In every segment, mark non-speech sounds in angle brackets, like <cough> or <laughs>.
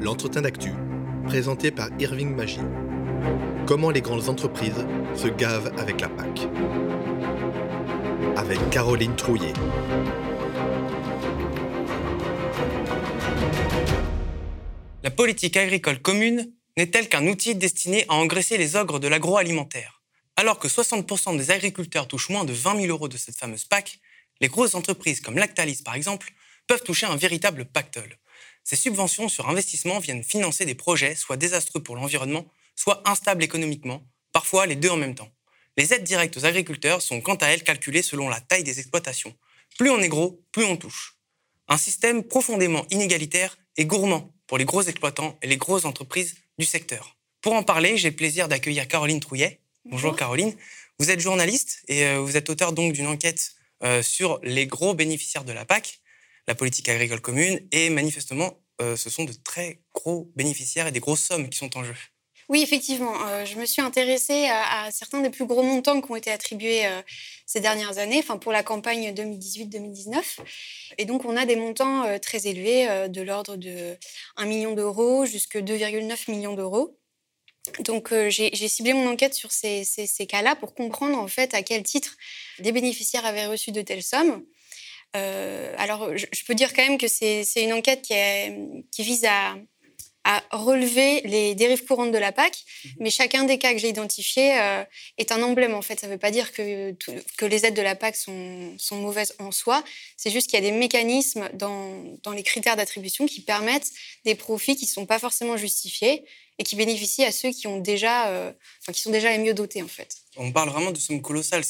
l'entretien d'actu, présenté par Irving Magie. Comment les grandes entreprises se gavent avec la PAC. Avec Caroline Trouillet. La politique agricole commune n'est-elle qu'un outil destiné à engraisser les ogres de l'agroalimentaire Alors que 60% des agriculteurs touchent moins de 20 000 euros de cette fameuse PAC, les grosses entreprises comme Lactalis par exemple peuvent toucher un véritable pactole. Ces subventions sur investissement viennent financer des projets soit désastreux pour l'environnement, soit instables économiquement, parfois les deux en même temps. Les aides directes aux agriculteurs sont quant à elles calculées selon la taille des exploitations. Plus on est gros, plus on touche. Un système profondément inégalitaire et gourmand pour les gros exploitants et les grosses entreprises du secteur. Pour en parler, j'ai le plaisir d'accueillir Caroline Trouillet. Bonjour. Caroline. Vous êtes journaliste et euh, vous êtes auteur donc d'une enquête euh, sur les gros bénéficiaires de la PAC, la politique agricole commune, et manifestement, euh, ce sont de très gros bénéficiaires et des grosses sommes qui sont en jeu. Oui, effectivement. je me suis intéressée à, certains des plus gros montants qui ont été attribués ces dernières années, enfin pour la campagne 2018-2019. Et donc, on a des montants très élevés, de l'ordre de 1 million d'euros jusqu'à 2,9 millions d'euros. Donc, j'ai ciblé mon enquête sur ces, cas-là pour comprendre en fait à quel titre des bénéficiaires avaient reçu de telles sommes. Alors, je, peux dire quand même que c'est une enquête qui, qui vise à, à relever les dérives courantes de la PAC, mhm. mais chacun des cas que j'ai identifiés euh, est un emblème. En fait, ça ne veut pas dire que, que les aides de la PAC sont, sont mauvaises en soi. C'est juste qu'il y a des mécanismes dans, dans les critères d'attribution qui permettent des profits qui ne sont pas forcément justifiés et qui bénéficient à ceux qui ont déjà, euh, enfin, qui sont déjà les mieux dotés, en fait. On parle vraiment de sommes colossales.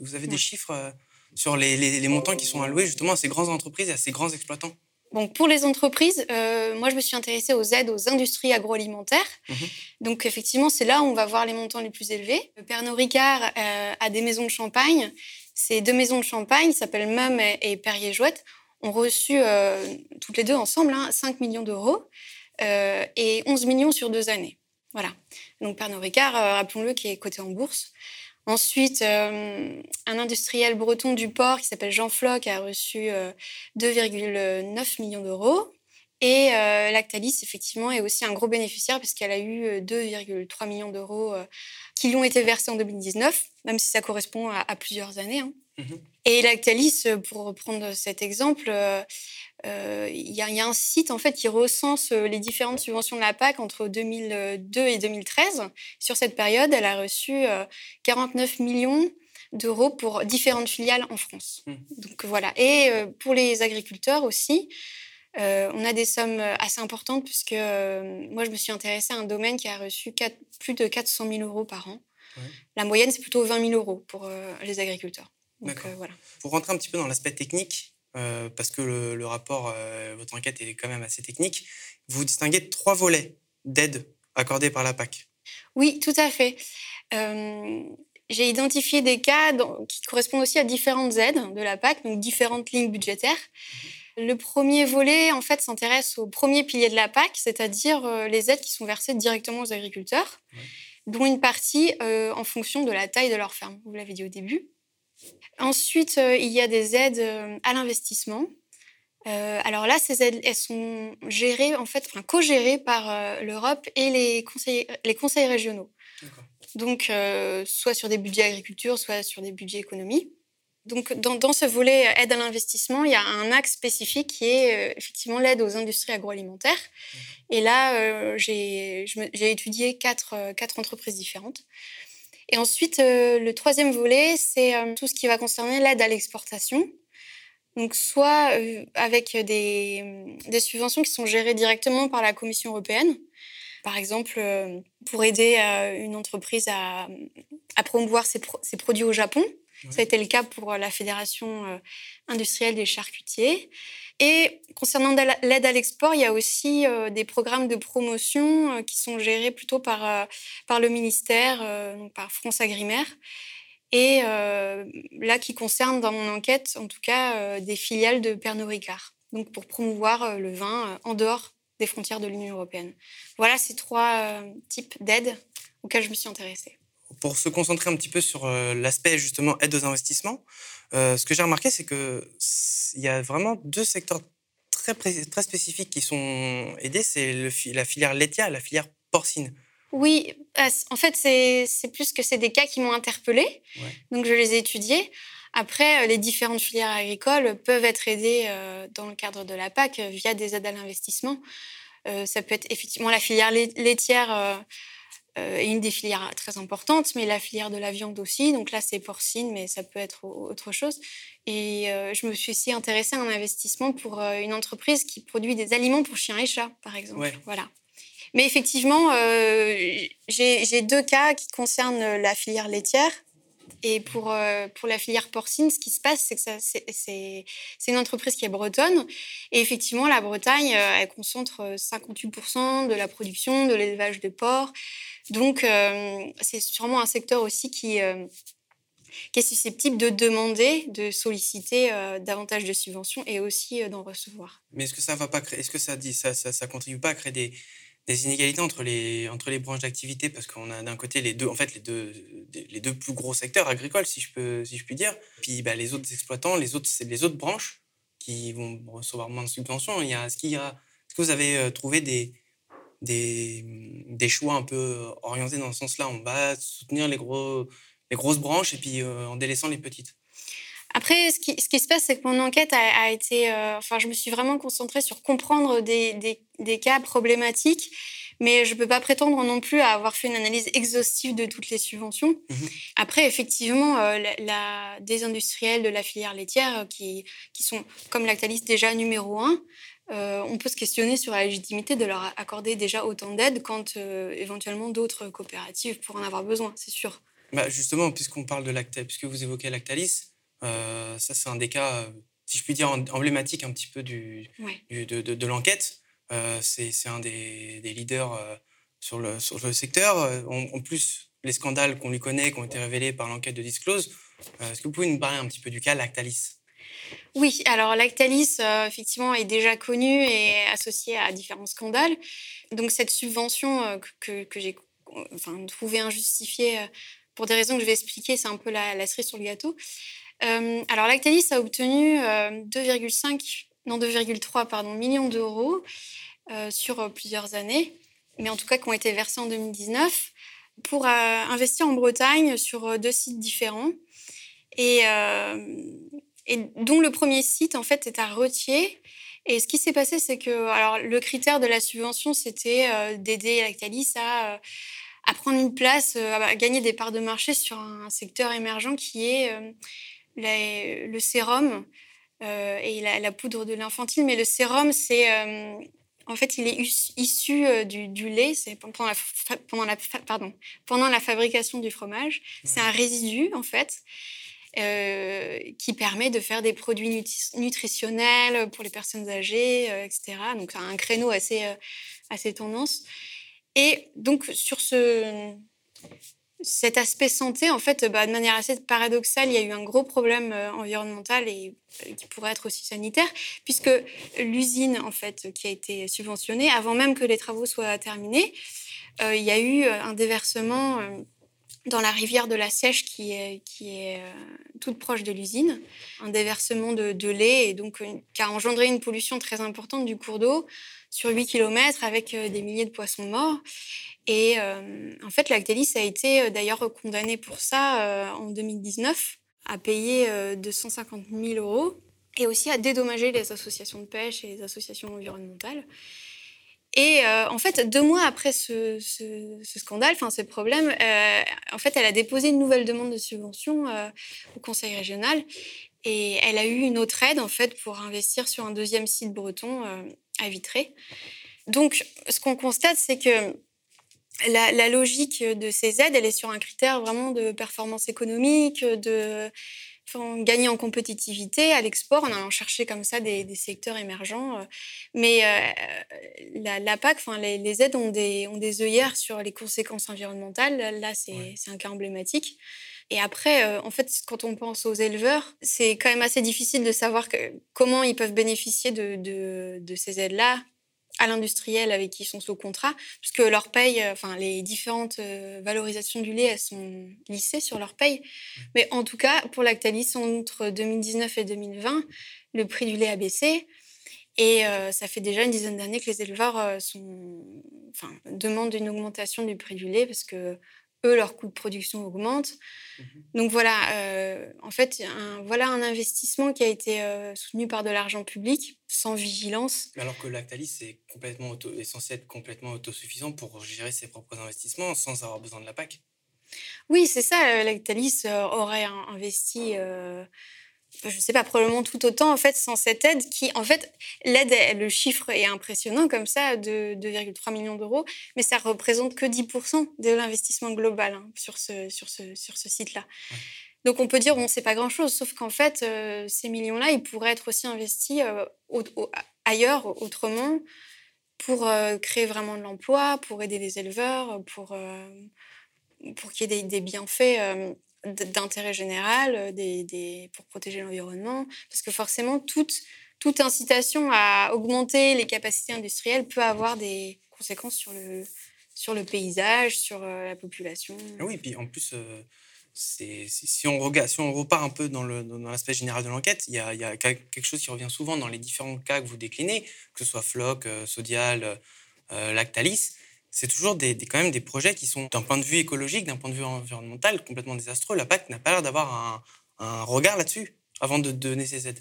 Vous avez des chiffres euh, sur les, les, les montants qui sont alloués justement à ces grandes entreprises et à ces grands exploitants donc pour les entreprises, euh, moi je me suis intéressée aux aides aux industries agroalimentaires. Mhm. Donc effectivement, c'est là où on va voir les montants les plus élevés. Pernod Ricard euh, a des maisons de champagne. Ces deux maisons de champagne s'appellent Mum et, Perrier-Jouette ont reçu euh, toutes les deux ensemble 5 hein, millions d'euros et 11 millions sur deux années. Voilà. Donc Pernod Ricard, rappelons-le, qui est coté en bourse. Ensuite, euh, un industriel breton du port qui s'appelle Jean Floch a reçu 2,9 euh, millions d'euros. Et euh, Lactalis, effectivement, est aussi un gros bénéficiaire puisqu'elle a eu 2,3 millions d'euros qui lui ont été versés en 2019, même si ça correspond à, plusieurs années. Hein. Mmh et Lactalis, pour reprendre cet exemple, euh, il y, a un site en fait qui recense euh, les différentes subventions de la PAC entre 2002 et 2013. Sur cette période, elle a reçu 49 euh, millions d'euros pour différentes filiales en France. Mmh. Donc voilà. Et pour les agriculteurs aussi, on a des sommes assez importantes puisque moi je me suis intéressée à un domaine qui a reçu plus de 400 000 euros par an. La moyenne c'est plutôt 20 000 euros pour les agriculteurs. Donc, voilà. Pour rentrer un petit peu dans l'aspect technique, euh, parce que le, rapport, euh, votre enquête est quand même assez technique. Vous distinguez trois volets d'aide accordés par la PAC. Oui, tout à fait. Euh, j'ai identifié des cas qui correspondent aussi à différentes aides de la PAC, donc différentes lignes budgétaires. Mhm. Le premier volet, en fait, s'intéresse au premier pilier de la PAC, c'est-à-dire les aides qui sont versées directement aux agriculteurs, dont une partie en fonction de la taille de leur ferme. Vous l'avez dit au début. Ensuite, euh, il y a des aides euh, à l'investissement. Euh, alors là, ces aides, elles sont gérées, en fait, enfin, co-gérées par l'Europe et les conseils, les conseils régionaux. Donc, soit sur des budgets agriculture, soit sur des budgets économie. Donc, dans, ce volet aide à l'investissement, il y a un axe spécifique qui est effectivement l'aide aux industries agroalimentaires. Et là, j'ai étudié quatre, quatre entreprises différentes. Et ensuite, euh, le troisième volet, c'est euh, tout ce qui va concerner l'aide à l'exportation. Donc, soit euh, avec des, des, subventions qui sont gérées directement par la Commission européenne, par exemple, pour aider une entreprise à, promouvoir ses, produits au Japon. Ça a été le cas pour la Fédération industrielle des charcutiers. Et concernant l'aide à l'export, il y a aussi euh, des programmes de promotion euh, qui sont gérés plutôt par, euh, par le ministère, par France Agrimaire. Et là, qui concerne dans mon enquête, en tout cas, des filiales de Pernod Ricard. Donc pour promouvoir le vin en dehors des frontières de l'Union européenne. Voilà ces trois types d'aides auxquelles je me suis intéressée. Pour se concentrer un petit peu sur l'aspect justement aide aux investissements, ce que j'ai remarqué, c'est qu'il y a vraiment deux secteurs très, très spécifiques qui sont aidés, c'est la filière laitière et la filière porcine. Oui, ah, en fait, c'est plus que c'est des cas qui m'ont interpellée. Donc, je les ai étudiés. Après, euh, les différentes filières agricoles peuvent être aidées euh, dans le cadre de la PAC via des aides à l'investissement. Ça peut être effectivement la filière laitière est une des filières très importantes, mais la filière de la viande aussi. Donc là, c'est porcine, mais ça peut être autre chose. Et je me suis aussi intéressée à un investissement pour une entreprise qui produit des aliments pour chiens et chats, par exemple. Voilà. Mais effectivement, euh, j'ai deux cas qui concernent la filière laitière. Et pour, euh, pour la filière porcine, ce qui se passe, c'est que c'est une entreprise qui est bretonne. Et effectivement, la Bretagne, euh, elle concentre 58% de la production, de l'élevage de porcs. Donc, c'est sûrement un secteur aussi qui, qui est susceptible de demander, de solliciter davantage de subventions et aussi d'en recevoir. Mais est-ce que ça va ça, ça, ça contribue pas à créer des, des inégalités entre les, entre les branches d'activité parce qu'on a d'un côté les deux, en fait, les deux, les deux plus gros secteurs agricoles, si je, peux, si je puis dire. Puis bah, les autres exploitants, les autres, les autres branches qui vont recevoir moins de subventions. Est-ce, qu'il que vous avez euh, trouvé des, des, des, choix un peu orientés dans ce sens-là? On va soutenir les, gros, les grosses branches et puis euh, en délaissant les petites après, ce qui, ce qui se passe, c'est que mon enquête a, été. Euh, enfin, je me suis vraiment concentrée sur comprendre des, des, des cas problématiques, mais je ne peux pas prétendre non plus à avoir fait une analyse exhaustive de toutes les subventions. Mmh Après, effectivement, euh, la, des industriels de la filière laitière euh, qui, qui sont, comme Lactalis, déjà numéro un, on peut se questionner sur la légitimité de leur accorder déjà autant d'aide quand éventuellement d'autres coopératives pourraient en avoir besoin, c'est sûr. Bah justement, puisqu'on parle de Lactalis, puisque vous évoquez Lactalis, euh, ça, c'est un des cas, euh, si je puis dire, emblématique un petit peu du, de, de, l'enquête. Euh, c'est un des, des leaders sur, le, sur le secteur. En, plus, les scandales qu'on lui connaît, qui ont été révélés par l'enquête de Disclose. Est-ce que vous pouvez nous parler un petit peu du cas Lactalis? Oui, alors Lactalis, effectivement, est déjà connu et associé à différents scandales. Donc cette subvention que, que j'ai enfin, trouvée injustifiée pour des raisons que je vais expliquer, c'est un peu la, la cerise sur le gâteau. Euh, alors Lactalis a obtenu 2,5 euh, non 2,3 pardon millions d'euros euh, sur plusieurs années, mais en tout cas qui ont été versés en 2019 pour investir en Bretagne sur deux sites différents et, et, dont le premier site en fait est à Retier. Et ce qui s'est passé, c'est que alors le critère de la subvention, c'était d'aider Lactalis à à prendre une place, à gagner des parts de marché sur un secteur émergent qui est le sérum euh, et la, poudre de l'infantile. Mais le sérum, c'est euh, en fait, il est issu euh, du, lait. C'est pendant la, pendant la, pardon, pendant la fabrication du fromage. C'est un résidu en fait. qui permet de faire des produits nutritionnels pour les personnes âgées, etc. Donc, un créneau assez, assez tendance. Et donc, sur ce, cet aspect santé, en fait, bah, de manière assez paradoxale, il y a eu un gros problème euh, environnemental et euh, qui pourrait être aussi sanitaire, puisque l'usine, en fait, qui a été subventionnée, avant même que les travaux soient terminés, euh, il y a eu un déversement dans la rivière de la Sèche, qui est, toute proche de l'usine, un déversement de, de, lait, et donc qui a engendré une pollution très importante du cours d'eau sur 8 km avec des milliers de poissons morts. Et euh, en fait, Lactalis a été euh, d'ailleurs condamné pour ça euh, en 2019 à payer 250 000 euros et aussi à dédommager les associations de pêche et les associations environnementales. Et en fait, deux mois après ce, scandale, enfin ce problème, en fait, elle a déposé une nouvelle demande de subvention au Conseil régional et elle a eu une autre aide en fait pour investir sur un deuxième site breton à Vitré. Donc, ce qu'on constate, c'est que la, logique de ces aides, elle est sur un critère vraiment de performance économique, de gagner en compétitivité à l'export en allant chercher comme ça des, secteurs émergents. Mais euh, la, PAC, les, les, aides ont des, ont des œillères sur les conséquences environnementales. Là, c'est un cas emblématique. Et après, euh, en fait, quand on pense aux éleveurs, c'est quand même assez difficile de savoir comment ils peuvent bénéficier de, de ces aides-là à l'industriel avec qui ils sont sous contrat, puisque leur paye, euh, enfin les différentes euh, valorisations du lait, elles sont lissées sur leur paye. Mais en tout cas, pour Lactalis, entre 2019 et 2020, le prix du lait a baissé. Et ça fait déjà une dizaine d'années que les éleveurs sont, enfin, demandent une augmentation du prix du lait parce que eux, leur coût de production augmente. Mmh Donc voilà, en fait, un, voilà un investissement qui a été soutenu par de l'argent public, sans vigilance. Alors que Lactalis est, complètement est censé être complètement autosuffisant pour gérer ses propres investissements sans avoir besoin de la PAC. Oui, c'est ça. Lactalis aurait investi je ne sais pas, probablement tout autant en fait sans cette aide qui, en fait, l'aide, le chiffre est impressionnant comme ça, de 2,3 millions d'euros, mais ça représente que 10% de l'investissement global hein, sur ce, sur ce, sur ce site-là. Donc on peut dire, bon, c'est pas grand-chose, sauf qu'en fait, euh, ces millions-là, ils pourraient être aussi investis euh, ailleurs, autrement, pour euh, créer vraiment de l'emploi, pour aider les éleveurs, pour, pour qu'il y ait des, des bienfaits d'intérêt général, euh, pour protéger l'environnement, parce que forcément, toute, incitation à augmenter les capacités industrielles peut avoir des conséquences sur le, paysage, sur euh, la population. Ah oui, puis en plus, euh, si, on repart un peu dans, l'aspect général de l'enquête, il y a, quelque chose qui revient souvent dans les différents cas que vous déclinez, que ce soit Floc, Sodial, Lactalis c'est toujours des, quand même des projets qui sont, d'un point de vue écologique, d'un point de vue environnemental, complètement désastreux. La PAC n'a pas l'air d'avoir un, regard là-dessus avant de donner ces aides.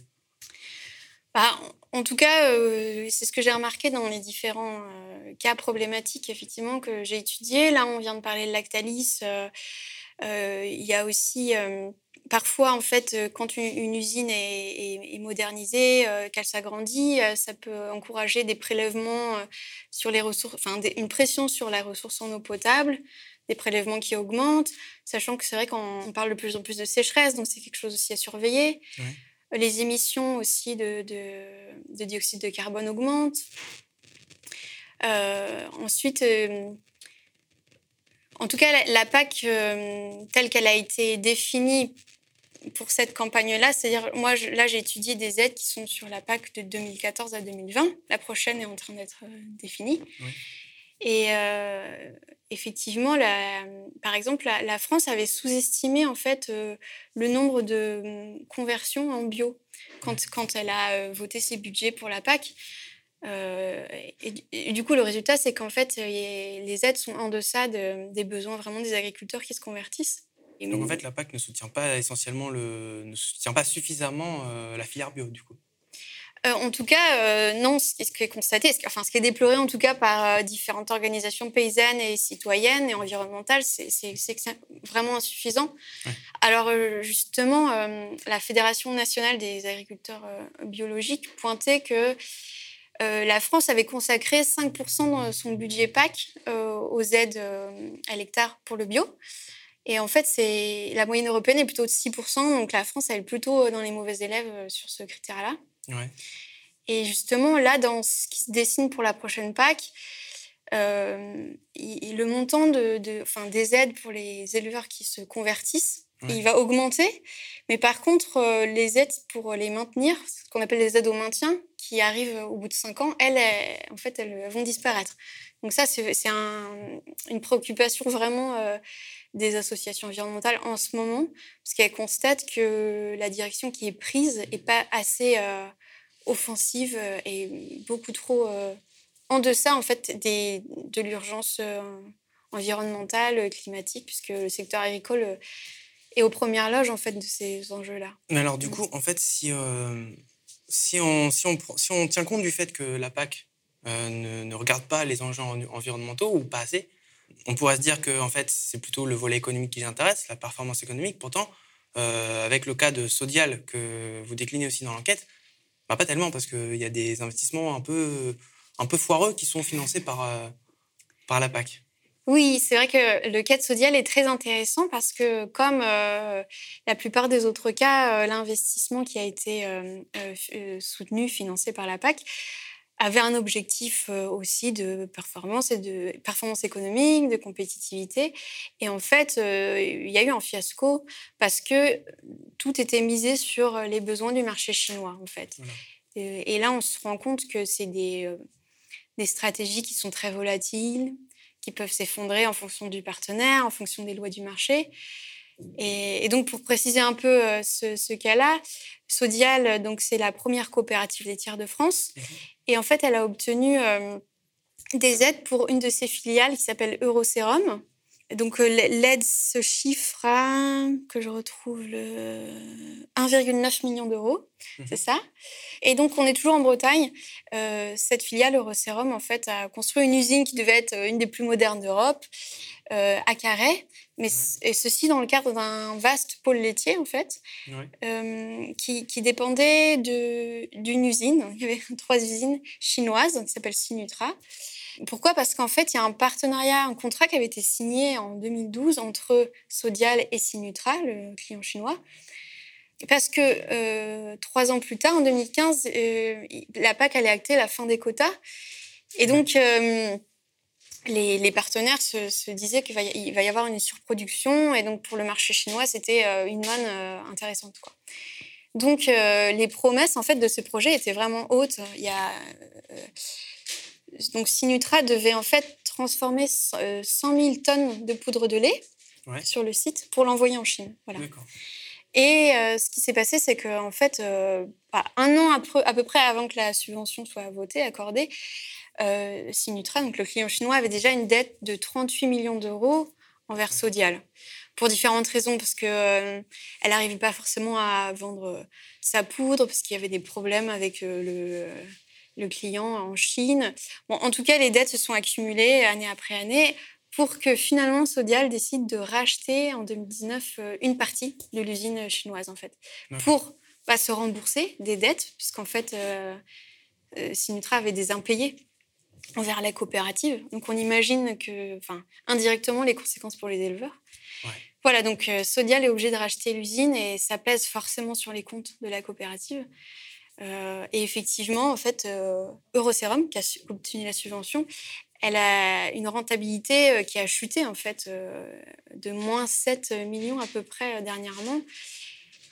Bah, en tout cas, euh, c'est ce que j'ai remarqué dans les différents euh, cas problématiques effectivement que j'ai étudiés. Là, on vient de parler de Lactalis. Euh, il y a aussi parfois, en fait, euh, quand une, usine est, modernisée, euh, qu'elle s'agrandit, euh, ça peut encourager des prélèvements sur les ressources, enfin, une pression sur la ressource en eau potable, des prélèvements qui augmentent, sachant que c'est vrai qu'on parle de plus en plus de sécheresse, donc c'est quelque chose aussi à surveiller. Les émissions aussi de, dioxyde de carbone augmentent. ensuite, en tout cas, la, PAC, telle qu'elle a été définie pour cette campagne-là, c'est-à-dire, moi, là, j'ai étudié des aides qui sont sur la PAC de 2014 à 2020. La prochaine est en train d'être euh, définie. Et euh, effectivement, la, par exemple, la, France avait sous-estimé en fait euh, le nombre de conversions en bio quand, quand elle a voté ses budgets pour la PAC. Et, du coup, le résultat, c'est qu'en fait, les aides sont en deçà des besoins vraiment des agriculteurs qui se convertissent. Donc en fait, la PAC ne soutient pas essentiellement le, ne soutient pas suffisamment euh, la filière bio du coup. Euh, en tout cas, euh, non, ce qui est constaté, enfin, ce qui est déploré en tout cas par différentes organisations paysannes et citoyennes et environnementales, c'est vraiment insuffisant. Alors justement, la Fédération nationale des agriculteurs biologiques pointait que la France avait consacré 5% de son budget PAC aux aides à l'hectare pour le bio. Et en fait, c'est la moyenne européenne est plutôt de 6%, donc la France, elle est plutôt dans les mauvais élèves euh, sur ce critère-là. Et justement, là, dans ce qui se dessine pour la prochaine PAC, euh, le montant de, des aides pour les éleveurs qui se convertissent, il va augmenter. Mais par contre, euh, les aides pour les maintenir, ce qu'on appelle les aides au maintien, qui arrivent au bout de 5 ans, elles, en fait, elles vont disparaître. Donc ça, c'est un, une préoccupation vraiment des associations environnementales en ce moment, parce qu'elles constatent que la direction qui est prise n'est pas assez euh, offensive euh, et beaucoup trop euh, en deçà en fait des, de l'urgence environnementale, climatique, puisque le secteur agricole est aux premières loges en fait de ces enjeux-là. Mais alors du coup, en fait, si, si, on, si, on, si on tient compte du fait que la PAC ne, ne, regarde pas les enjeux environnementaux ou pas assez, on pourrait se dire que en fait, c'est plutôt le volet économique qui les intéresse, la performance économique. Pourtant, euh, avec le cas de Sodial que vous déclinez aussi dans l'enquête, bah, pas tellement parce qu'il y a des investissements un peu, un peu foireux qui sont financés par, euh, par la PAC. Oui, c'est vrai que le cas de Sodial est très intéressant parce que, comme euh, la plupart des autres cas, l'investissement qui a été soutenu, financé par la PAC, avait un objectif euh, aussi de performance et de performance économique, de compétitivité. Et en fait, euh, il y a eu un fiasco parce que tout était misé sur les besoins du marché chinois, en fait. Et, là, on se rend compte que c'est des, euh, des stratégies qui sont très volatiles, qui peuvent s'effondrer en fonction du partenaire, en fonction des lois du marché. Et, donc, pour préciser un peu ce, cas-là, Sodial, donc c'est la première coopérative laitière de France. Mhm. Et en fait, elle a obtenu des aides pour une de ses filiales qui s'appelle Eurosérum. Donc l'aide se chiffre à, que je retrouve, le 1,9 million d'euros, mhm. c'est ça? Et donc on est toujours en Bretagne. Euh, cette filiale Eurosérum, en fait, a construit une usine qui devait être une des plus modernes d'Europe, euh, à Carhaix, mais et ceci dans le cadre d'un vaste pôle laitier, en fait, euh, qui, qui, dépendait d'une usine. Il y avait <laughs> trois usines chinoises qui s'appellent Sinutra. Pourquoi? Parce qu'en fait, il y a un partenariat, un contrat qui avait été signé en 2012 entre Sodial et Sinutra, le client chinois. Parce que euh, trois ans plus tard, en 2015, euh, la PAC allait acter la fin des quotas. Et donc, euh, les, partenaires se, disaient qu'il va, y avoir une surproduction. Et donc, pour le marché chinois, c'était une manne intéressante. Donc, les promesses en fait, de ce projet étaient vraiment hautes. Il y a donc Sinutra devait en fait transformer 100 000 euh, tonnes de poudre de lait sur le site pour l'envoyer en Chine. Voilà. Et euh, ce qui s'est passé, c'est qu'en fait, euh, bah, un an à peu près avant que la subvention soit votée, accordée, Sinutra, donc le client chinois, avait déjà une dette de 38 millions d'euros envers Sodial. Pour différentes raisons, parce qu'elle n'arrivait pas forcément à vendre sa poudre, parce qu'il y avait des problèmes avec le, le client en Chine. Bon, en tout cas, les dettes se sont accumulées année après année pour que finalement Sodial décide de racheter en 2019 euh, une partie de l'usine chinoise, en fait, pour bah, se rembourser des dettes, puisqu'en fait, euh, euh, Sinutra avait des impayés envers la coopérative. Donc on imagine que, enfin, indirectement, les conséquences pour les éleveurs. Voilà, donc Sodial est obligé de racheter l'usine et ça pèse forcément sur les comptes de la coopérative. Euh, et effectivement, en fait, euh, Euroserum, qui a obtenu la subvention, elle a une rentabilité euh, qui a chuté en fait de moins 7 millions à peu près dernièrement.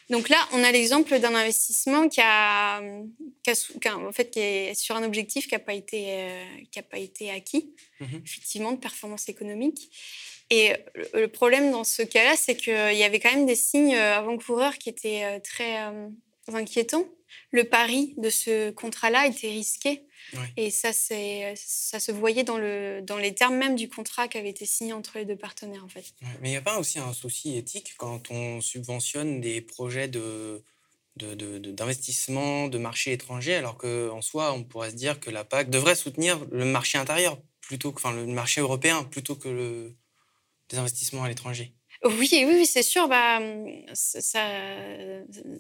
Donc là, on a l'exemple d'un investissement qui, a, en fait, qui est sur un objectif qui n'a pas, été, qui pas été acquis, mmh effectivement, de performance économique. Et le problème dans ce cas-là, c'est qu'il y avait quand même des signes avant-coureurs qui étaient très inquiétants le pari de ce contrat-là était risqué. Et ça, ça se voyait dans, le, dans les termes même du contrat qui avait été signé entre les deux partenaires, en fait. mais il n'y a pas aussi un souci éthique quand on subventionne des projets de, d'investissement de, marché étranger, alors qu'en soi, on pourrait se dire que la PAC devrait soutenir le marché intérieur, plutôt que, enfin, le marché européen, plutôt que le, des investissements à l'étranger? Oui, oui, c'est sûr. Bah, ça,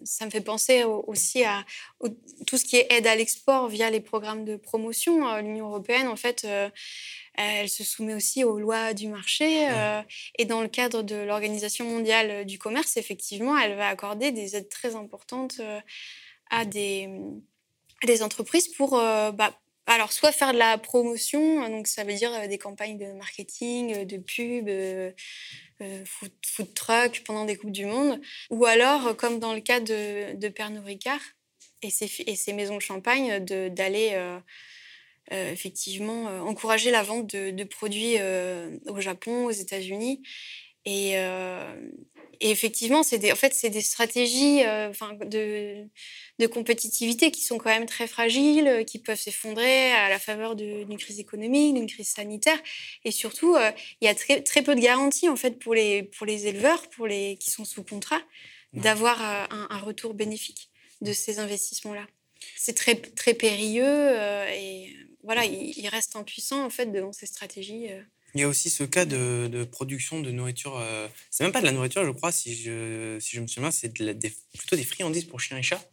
ça me fait penser aussi à tout ce qui est aide à l'export via les programmes de promotion. Euh, L'Union européenne, en fait, euh, elle se soumet aussi aux lois du marché. Euh, et dans le cadre de l'Organisation mondiale du commerce, effectivement, elle va accorder des aides très importantes à des, des entreprises pour bah, alors, soit faire de la promotion, donc ça veut dire des campagnes de marketing, de pub, euh, food, truck pendant des Coupes du Monde, ou alors, comme dans le cas de, de Pernod Ricard et ses, maisons de champagne, d'aller euh, euh, effectivement encourager la vente de, produits au Japon, aux États-Unis. Et, et effectivement, c'est des, en fait, c'est des stratégies euh, de, de, compétitivité qui sont quand même très fragiles, euh, qui peuvent s'effondrer à la faveur d'une crise économique, d'une crise sanitaire. Et surtout, euh, il y a très, très peu de garanties en fait, pour, les, pour les éleveurs pour les, qui sont sous contrat d'avoir un, un, retour bénéfique de ces investissements-là. C'est très, très périlleux et voilà, ils, ils restent impuissants en fait, devant ces stratégies. Il y a aussi ce cas de, production de nourriture. Euh, c'est même pas de la nourriture, je crois, si je, si je me souviens, c'est plutôt des friandises pour chiens et chats.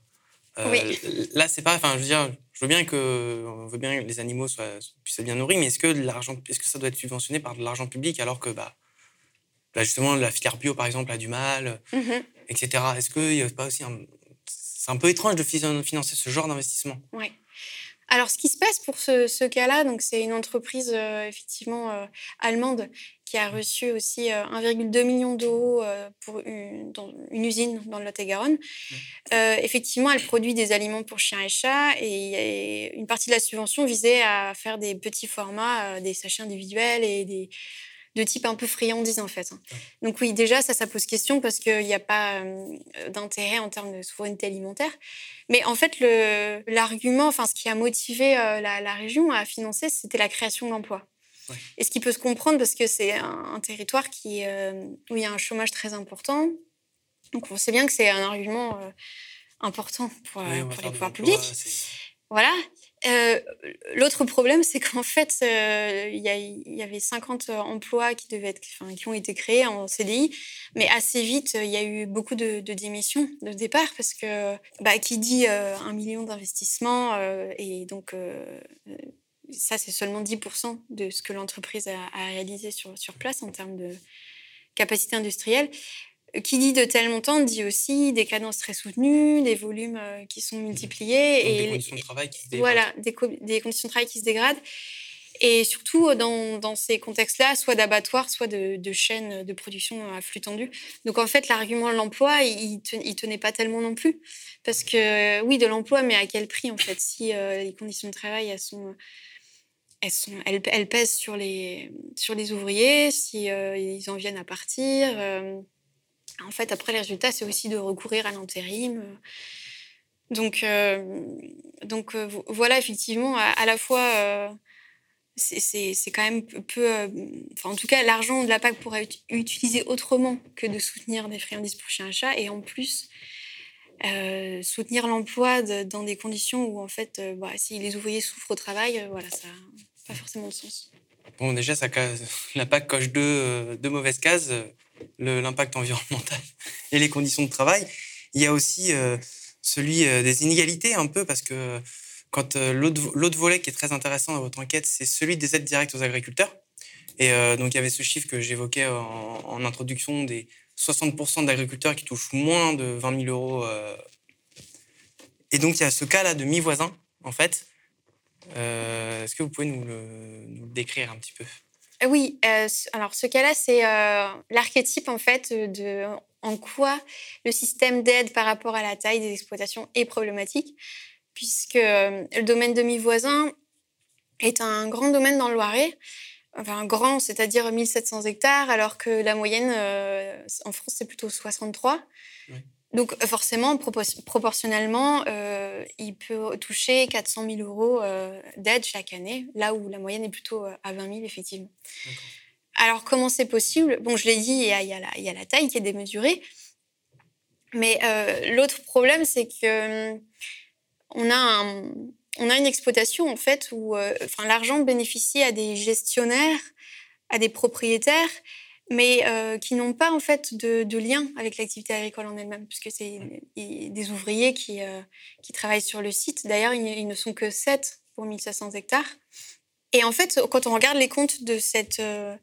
Euh, oui. Là, c'est pas. Enfin, je veux dire, je veux bien que, on veut bien que les animaux soient, puissent être bien nourris, mais est-ce que l'argent, est-ce que ça doit être subventionné par de l'argent public alors que, bah, là, justement, la filière bio, par exemple, a du mal, mmh etc. Est-ce qu'il n'y a pas aussi un, c'est un peu étrange de financer ce genre d'investissement? Oui. Alors, ce qui se passe pour ce, cas-là, donc c'est une entreprise euh, effectivement euh, allemande qui a reçu aussi 1,2 euh, million d'euros pour une, dans une, usine dans le Lot-et-Garonne. effectivement, elle produit des aliments pour chiens et chats et, une partie de la subvention visait à faire des petits formats, des sachets individuels et des, de type un peu friandise en fait. Donc oui, déjà ça, ça pose question parce qu'il n'y a pas d'intérêt en termes de souveraineté alimentaire. Mais en fait, l'argument, enfin ce qui a motivé la, région à financer, c'était la création d'emplois. Et ce qui peut se comprendre parce que c'est un, territoire qui, où il y a un chômage très important. Donc on sait bien que c'est un argument important pour, les pouvoirs publics. Voilà. Euh, l'autre problème, c'est qu'en fait, euh, il y, avait 50 emplois qui, devaient être, qui ont été créés en CDI, mais assez vite, il y a eu beaucoup de, démissions de départ parce que bah, qui dit euh, un million d'investissements et donc ça, c'est seulement 10% de ce que l'entreprise a, réalisé sur, sur place en termes de capacité industrielle. Qui dit de tel montant dit aussi des cadences très soutenues, des volumes euh, qui sont multipliés. et des conditions de travail qui se dégradent. Voilà, des, des, conditions de travail qui se dégradent. Et surtout dans, dans ces contextes-là, soit d'abattoirs, soit de, de, chaînes de production à flux tendu. Donc en fait, l'argument de l'emploi, il, ne tenait pas tellement non plus. Parce que oui, de l'emploi, mais à quel prix en fait Si euh, les conditions de travail, elles sont elles, sont, elles, elles, pèsent sur les, sur les ouvriers, si euh, ils en viennent à partir, en fait, après, les résultats, c'est aussi de recourir à l'intérim. Donc, euh, donc euh, voilà, effectivement, à, la fois, euh, c'est quand même peu. en tout cas, l'argent de la PAC pourrait être utilisé autrement que de soutenir des friandises pour chien achat. Et en plus, soutenir l'emploi dans des conditions où, en fait, bah, si les ouvriers souffrent au travail, voilà, ça n'a pas forcément de sens. Bon, déjà, ça, <laughs> la PAC coche deux, deux mauvaises cases l'impact environnemental <laughs> et les conditions de travail. Il y a aussi euh, celui euh, des inégalités un peu parce que quand euh, l'autre volet qui est très intéressant dans votre enquête, c'est celui des aides directes aux agriculteurs. Et donc il y avait ce chiffre que j'évoquais en, introduction des 60% d'agriculteurs qui touchent moins de 20 000 euros. Et donc il y a ce cas-là de mi-voisin, en fait. Est-ce que vous pouvez nous le décrire un petit peu? Oui, euh, alors ce cas-là, c'est euh, l'archétype en fait de en quoi le système d'aide par rapport à la taille des exploitations est problématique, puisque euh, le domaine demi-voisin est un grand domaine dans le Loiret, enfin grand, c'est-à-dire 1700 hectares, alors que la moyenne en France, c'est plutôt 63. Donc euh, forcément, proportionnellement, euh, il peut toucher 400 000 euros euh, d'aide chaque année, là où la moyenne est plutôt à 20 000, effectivement. Alors comment c'est possible? Bon, je l'ai dit, il y, a, il, y a la, taille qui est démesurée. Mais l'autre problème, c'est que on a, on a une exploitation en fait où enfin, l'argent bénéficie à des gestionnaires, à des propriétaires mais euh, qui n'ont pas en fait de, lien avec l'activité agricole en elle-même, puisque c'est des ouvriers qui, euh, qui travaillent sur le site. D'ailleurs, ils, ne sont que 7 pour 1500 hectares. Et en fait, quand on regarde les comptes de cette euh,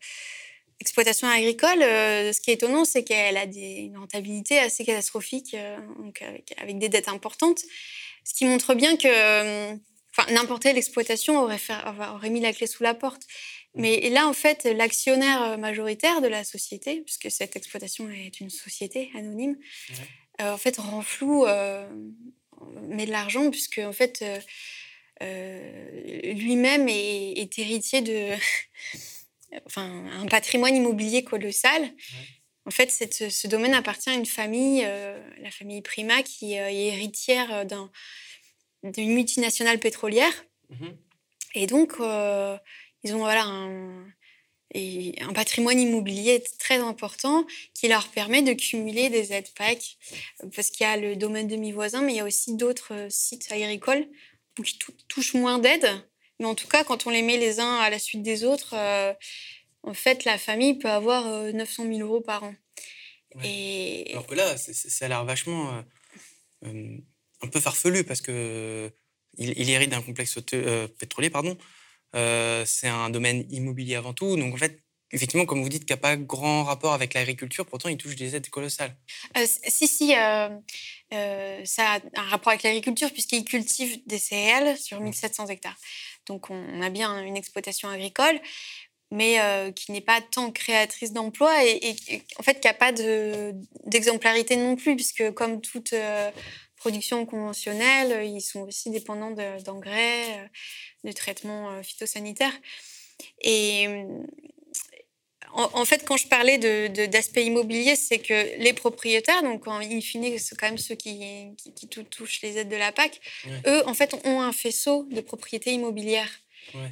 exploitation agricole, ce qui est étonnant, c'est qu'elle a des, une rentabilité assez catastrophique, donc avec, des dettes importantes, ce qui montre bien que n'importe quelle exploitation aurait, aurait mis la clé sous la porte. Mais là, en fait, l'actionnaire euh, majoritaire de la société, puisque cette exploitation est une société anonyme, euh, en fait, rend flou, euh, met de l'argent, puisque en fait, lui-même est, héritier de, <laughs> enfin, un patrimoine immobilier colossal. En fait, ce domaine appartient à une famille, la famille Prima, qui est héritière d'une multinationale pétrolière. Mmh Et donc, ils ont voilà, un, et un patrimoine immobilier très important qui leur permet de cumuler des aides PAC, parce qu'il y a le domaine de mi-voisin, mais il y a aussi d'autres euh, sites agricoles qui touchent moins d'aides. Mais en tout cas, quand on les met les uns à la suite des autres, euh, en fait, la famille peut avoir 900 euh, 000 euros par an. Et... Alors que là, ça a l'air vachement un peu farfelu parce que il, hérite d'un complexe pétrolier, pardon, euh, c'est un domaine immobilier avant tout. Donc en fait, effectivement, comme vous dites, qu'il n'y a pas grand rapport avec l'agriculture, pourtant il touche des aides colossales. Euh, si, si, euh, ça a un rapport avec l'agriculture puisqu'il cultive des céréales sur 1700 hectares. Donc on a bien une exploitation agricole, mais qui n'est pas tant créatrice d'emplois et, en fait qui n'a pas d'exemplarité non plus, puisque comme toute production conventionnelle, ils sont aussi dépendants d'engrais de traitement euh, phytosanitaire. Et en, fait, quand je parlais d'aspect de, immobilier, c'est que les propriétaires, donc en in fine, c'est quand même ceux qui, qui, touchent les aides de la PAC, eux, en fait, ont un faisceau de propriété immobilière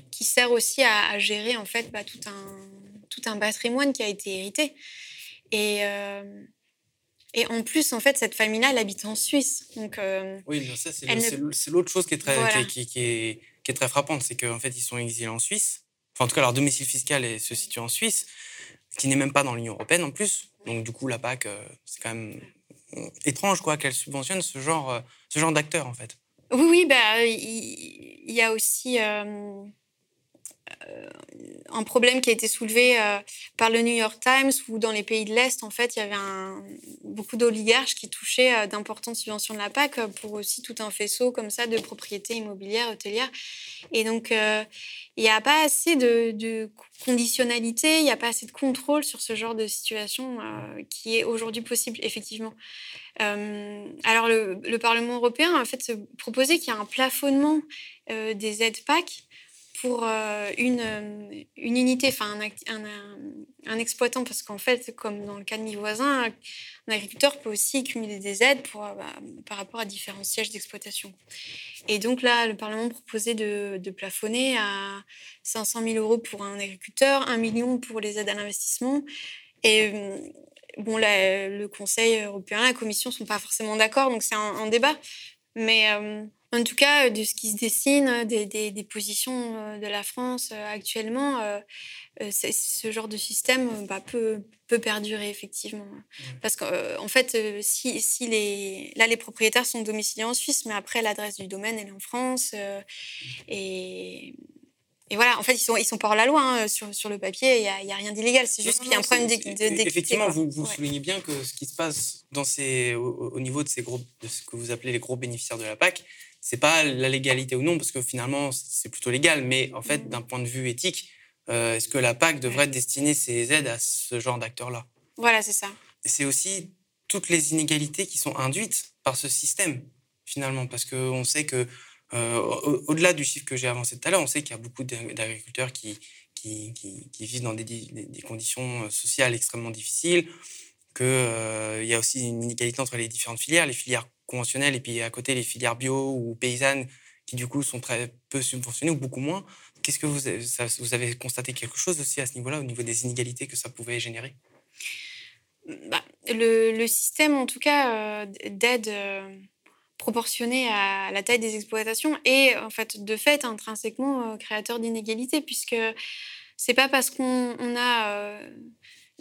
qui sert aussi à, gérer, en fait, bah, tout, un, tout un patrimoine qui a été hérité. Et, euh, et en plus, en fait, cette famille-là, elle habite en Suisse. Donc, euh, oui, ça, c'est l'autre chose qui est très, qui, qui, est, qui est très frappante, c'est qu'en fait, ils sont exilés en Suisse. Enfin, en tout cas, leur domicile fiscal est, se situe en Suisse qui n'est même pas dans l'Union européenne en plus. Donc du coup, la PAC, euh, c'est quand même euh, étrange quoi qu'elle subventionne ce genre, euh, ce genre d'acteurs en fait. Oui, oui, bah il y, a aussi un problème qui a été soulevé euh, par le New York Times où dans les pays de l'Est, en fait, il y avait beaucoup d'oligarches qui touchaient euh, d'importantes subventions de la PAC pour aussi tout un faisceau comme ça de propriétés immobilières, hôtelières. Et donc, il n'y a pas assez de, conditionnalité, il n'y a pas assez de contrôle sur ce genre de situation qui est aujourd'hui possible, effectivement. alors, le, le, Parlement européen a en fait proposé qu'il y ait un plafonnement des aides PAC pour euh, une, euh, une unité, enfin un, un, exploitant, parce qu'en fait, comme dans le cas de mes voisins, un agriculteur peut aussi cumuler des aides euh, bah, par rapport à différents sièges d'exploitation. Et donc là, le Parlement proposait de, plafonner à 500 000 euros pour un agriculteur, 1 million pour les aides à l'investissement. Et bon, le Conseil européen, la Commission ne sont pas forcément d'accord, donc c'est un, débat. Mais en tout cas, de ce qui se dessine, des, des, positions euh, de la France euh, actuellement, euh, ce genre de système bah, peut, peut, perdurer effectivement. Parce qu'en en fait, si, si, les, là, les propriétaires sont domiciliés en Suisse, mais après, l'adresse du domaine, elle est en France. et, et voilà, en fait, ils sont, ils sont pas hors la loi hein, sur, sur le papier, il n'y a, a, rien d'illégal, c'est juste qu'il y a un problème d'équité. Effectivement, vous, vous soulignez bien que ce qui se passe dans ces, au, au, niveau de, ces gros, de ce que vous appelez les gros bénéficiaires de la PAC, c'est pas la légalité ou non, parce que finalement, c'est plutôt légal. Mais en fait, d'un point de vue éthique, euh, est-ce que la PAC devrait destiner ses aides à ce genre d'acteurs-là? Voilà, c'est ça. C'est aussi toutes les inégalités qui sont induites par ce système, finalement, parce qu'on sait que, euh, au-delà du chiffre que j'ai avancé tout à l'heure, on sait qu'il y a beaucoup d'agriculteurs qui, qui, vivent dans des, des, conditions sociales extrêmement difficiles, qu'il euh, y a aussi une inégalité entre les différentes filières. Les filières conventionnelles et puis à côté les filières bio ou paysannes qui du coup sont très peu subventionnées ou beaucoup moins. Qu'est-ce que vous avez, vous avez constaté quelque chose aussi à ce niveau-là, au niveau des inégalités que ça pouvait générer? Bah, le, système, en tout cas, euh, d'aide euh, proportionnée à la taille des exploitations est en fait de fait intrinsèquement euh, créateur d'inégalités, puisque c'est pas parce qu'on a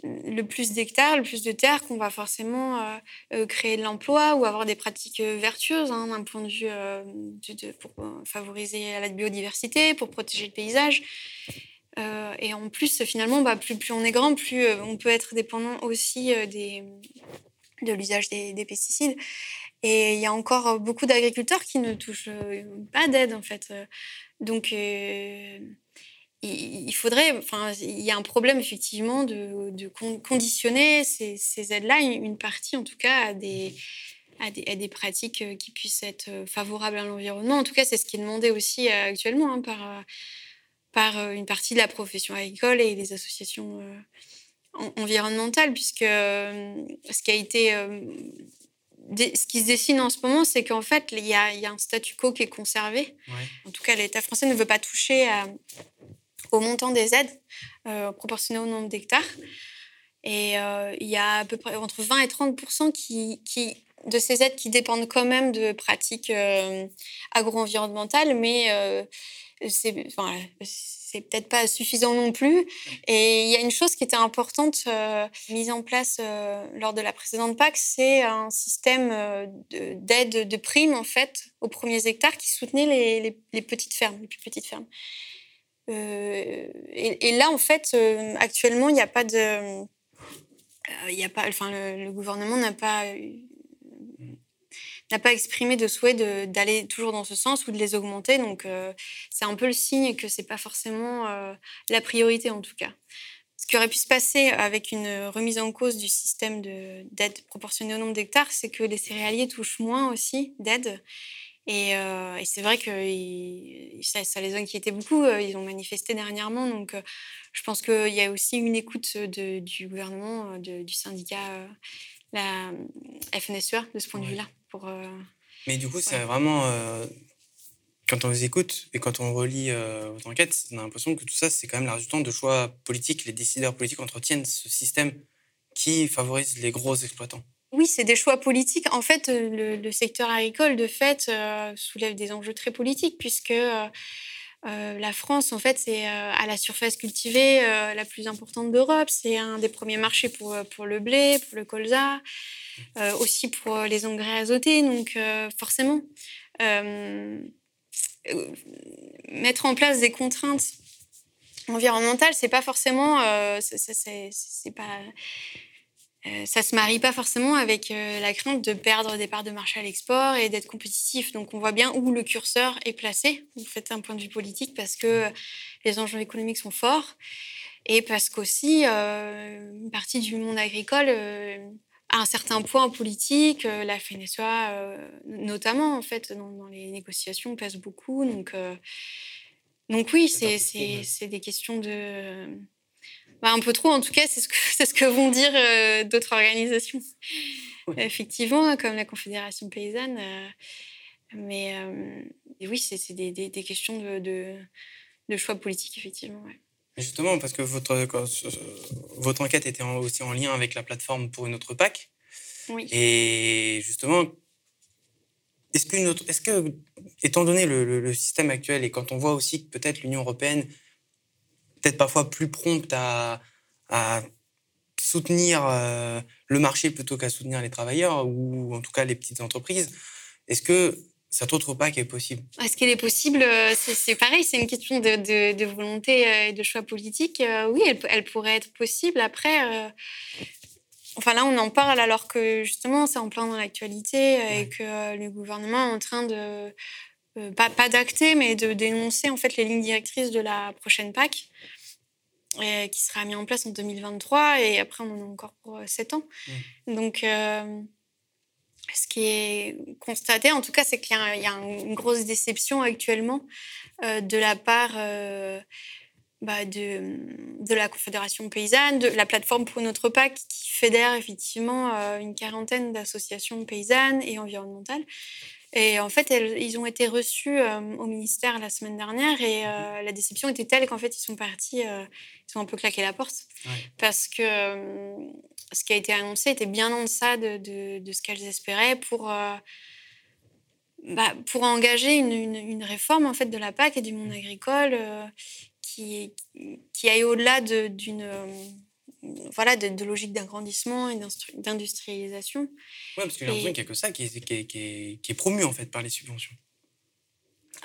le plus d'hectares, le plus de terres, qu'on va forcément euh, euh, créer de l'emploi ou avoir des pratiques euh, vertueuses hein, d'un point de vue de, pour favoriser la biodiversité, pour protéger le paysage. et en plus, finalement, bah, plus, on est grand, plus on peut être dépendant aussi de l'usage des, des, pesticides. Et il y a encore beaucoup d'agriculteurs qui ne touchent pas d'aide, en fait. Donc, il faudrait, enfin, il y a un problème effectivement de, de conditionner ces, ces aides-là, une partie en tout cas, à des, à des, à des, pratiques euh, qui puissent être euh, favorables à l'environnement. En tout cas, c'est ce qui est demandé aussi euh, actuellement hein, par, par une partie de la profession agricole et les associations environnementales, puisque ce qui a été ce qui se dessine en ce moment, c'est qu'en fait, il y, y, a, un statu quo qui est conservé. En tout cas, l'État français ne veut pas toucher à, au montant des aides euh, proportionné au nombre d'hectares. Et euh, il y a à peu près entre 20 et 30 qui, qui, de ces aides qui dépendent quand même de pratiques euh, agro-environnementales, mais euh, c'est enfin, peut-être pas suffisant non plus. Et il y a une chose qui était importante mise en place lors de la précédente PAC, c'est un système d'aide de, primes en fait aux premiers hectares qui soutenait les, les petites fermes, les plus petites fermes. Euh, et, là, en fait, euh, actuellement, il n'y a pas de. Euh, il y a pas, enfin, le, gouvernement n'a pas n'a pas exprimé de souhait d'aller toujours dans ce sens ou de les augmenter. Donc, c'est un peu le signe que c'est pas forcément la priorité, en tout cas. Ce qui aurait pu se passer avec une remise en cause du système d'aide proportionnée au nombre d'hectares, c'est que les céréaliers touchent moins aussi d'aide Et, c'est vrai que ça, les inquiétait beaucoup. Ils ont manifesté dernièrement. Donc, je pense qu'il y a aussi une écoute du gouvernement, du syndicat, la FNSEA, de ce point de vue-là. Pour, Mais du coup, c'est vraiment quand on vous écoute et quand on relit euh, votre enquête, on a l'impression que tout ça, c'est quand même la résultante de choix politiques. Les décideurs politiques entretiennent ce système qui favorise les gros exploitants. Oui, c'est des choix politiques. En fait, euh, le, secteur agricole, de fait, euh, soulève des enjeux très politiques, puisque la France, en fait, c'est à la surface cultivée la plus importante d'Europe. C'est un des premiers marchés pour, pour le blé, pour le colza, aussi pour les engrais azotés. Donc, forcément, euh, mettre en place des contraintes environnementales, c'est pas forcément, euh, euh, ça se marie pas forcément avec la crainte de perdre des parts de marché à l'export et d'être compétitif. Donc on voit bien où le curseur est placé, en fait, d'un point de vue politique, parce que les enjeux économiques sont forts et parce qu'aussi une partie du monde agricole à un certain point politique. Euh, la FNSEA, euh, notamment, en fait, dans, les négociations, pèse beaucoup. Donc, euh, donc oui, c'est des questions de... Bah, un peu trop, en tout cas, c'est ce, que, <laughs> ce que vont dire d'autres organisations. Effectivement, comme la Confédération paysanne. mais oui, c'est des, des, questions de, de, choix politiques, effectivement. Justement, parce que votre, votre enquête était aussi en lien avec la plateforme pour une autre PAC. Oui. Et justement, est-ce que, est que, étant donné le, système actuel et quand on voit aussi que peut-être l'Union européenne, peut-être parfois plus prompte à, à soutenir euh, le marché plutôt qu'à soutenir les travailleurs ou en tout cas les petites entreprises, est-ce que cette autre PAC est possible? Est-ce qu'elle est possible euh, C'est pareil, c'est une question de, volonté euh, et de choix politique. Euh, oui, elle, pourrait être possible. Après, enfin là, on en parle alors que justement, c'est en plein dans l'actualité et que le gouvernement est en train de, pas, pas d'acter, mais de dénoncer en fait les lignes directrices de la prochaine PAC. Qui sera mise en place en 2023 et après on en a encore pour 7 ans. Donc ce qui est constaté, en tout cas, c'est qu'il y, a une grosse déception actuellement euh, de la part euh, bah, de, de, la Confédération paysanne, de la plateforme pour notre PAC, qui fédère effectivement euh, une quarantaine d'associations paysannes et environnementales. Et en fait, ils ont été reçus au ministère la semaine dernière et la déception était telle qu'en fait, ils sont partis, ils ont un peu claqué la porte. Parce que ce qui a été annoncé était bien en deçà de, de, ce qu'elles espéraient pour, euh, bah, pour engager une, une, réforme en fait, de la PAC et du monde agricole euh, qui, qui aille au-delà d'une euh, voilà, de, logique d'agrandissement et d'industrialisation. Oui, parce que j'ai l'impression qu'il n'y a que ça qui est, qui, est, qui, est, promu en fait par les subventions.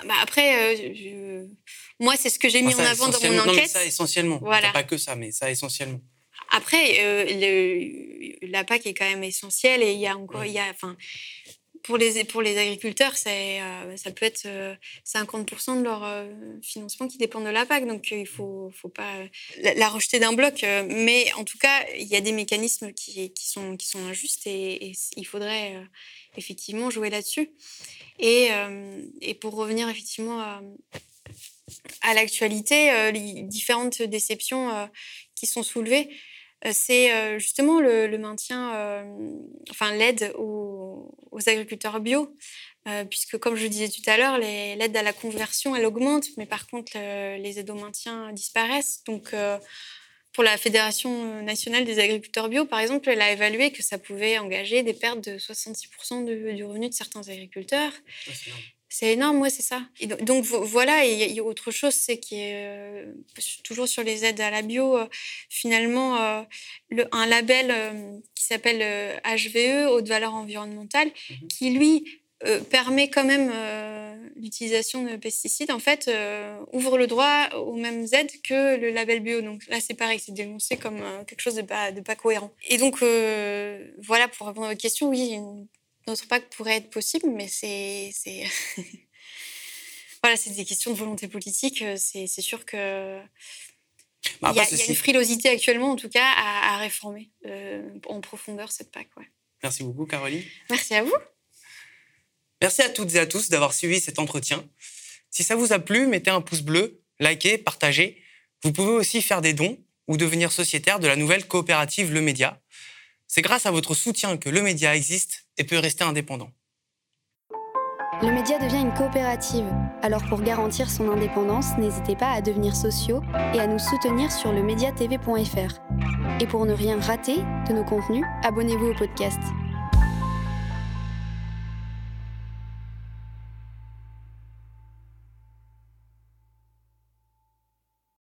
Bah après, moi, c'est ce que j'ai mis en avant dans mon enquête. ça essentiellement. Voilà. Pas que ça, mais ça essentiellement. Après, euh, le, la PAC est quand même essentielle et il y a encore, il y a, enfin, pour les, pour les agriculteurs, euh, ça peut être 50% euh, de leur financement qui dépend de la PAC. Donc, il ne faut, faut pas la, rejeter d'un bloc. mais en tout cas, il y a des mécanismes qui, qui, sont, qui sont injustes et, il faudrait effectivement jouer là-dessus. Et, et, pour revenir effectivement à, l'actualité, les différentes déceptions qui sont soulevées, euh, c'est justement le, maintien, enfin l'aide aux, agriculteurs bio, puisque comme je disais tout à l'heure, l'aide à la conversion, elle augmente, mais par contre, les aides au maintien disparaissent. Donc, pour la Fédération nationale des agriculteurs bio, par exemple, elle a évalué que ça pouvait engager des pertes de 66% du revenu de certains agriculteurs. C'est énorme, ouais, c'est ça. Et donc, voilà, et il y, a autre chose, c'est qu'il y a euh, toujours sur les aides à la bio, euh, finalement, euh, le, un label qui s'appelle HVE, haute valeur environnementale, mmh qui lui permet quand même l'utilisation de pesticides, en fait, ouvre le droit aux mêmes aides que le label bio. Donc là, c'est pareil, c'est dénoncé comme quelque chose de pas, de pas cohérent. Et donc, voilà, pour répondre à votre question, oui, une notre PAC pourrait être possible, mais c'est. <laughs> voilà, c'est des questions de volonté politique. Euh, c'est sûr que. Bah, il, y a, une frilosité actuellement, en tout cas, à, réformer euh, en profondeur cette PAC. Ouais. Merci beaucoup, Caroline. Merci à vous. Merci à toutes et à tous d'avoir suivi cet entretien. Si ça vous a plu, mettez un pouce bleu, likez, partagez. Vous pouvez aussi faire des dons ou devenir sociétaire de la nouvelle coopérative Le Média. C'est grâce à votre soutien que Le Média existe et peut rester indépendant. Le média devient une coopérative. Alors pour garantir son indépendance, n'hésitez pas à devenir sociaux et à nous soutenir sur le mediatv.fr. Et pour ne rien rater de nos contenus, abonnez-vous au podcast.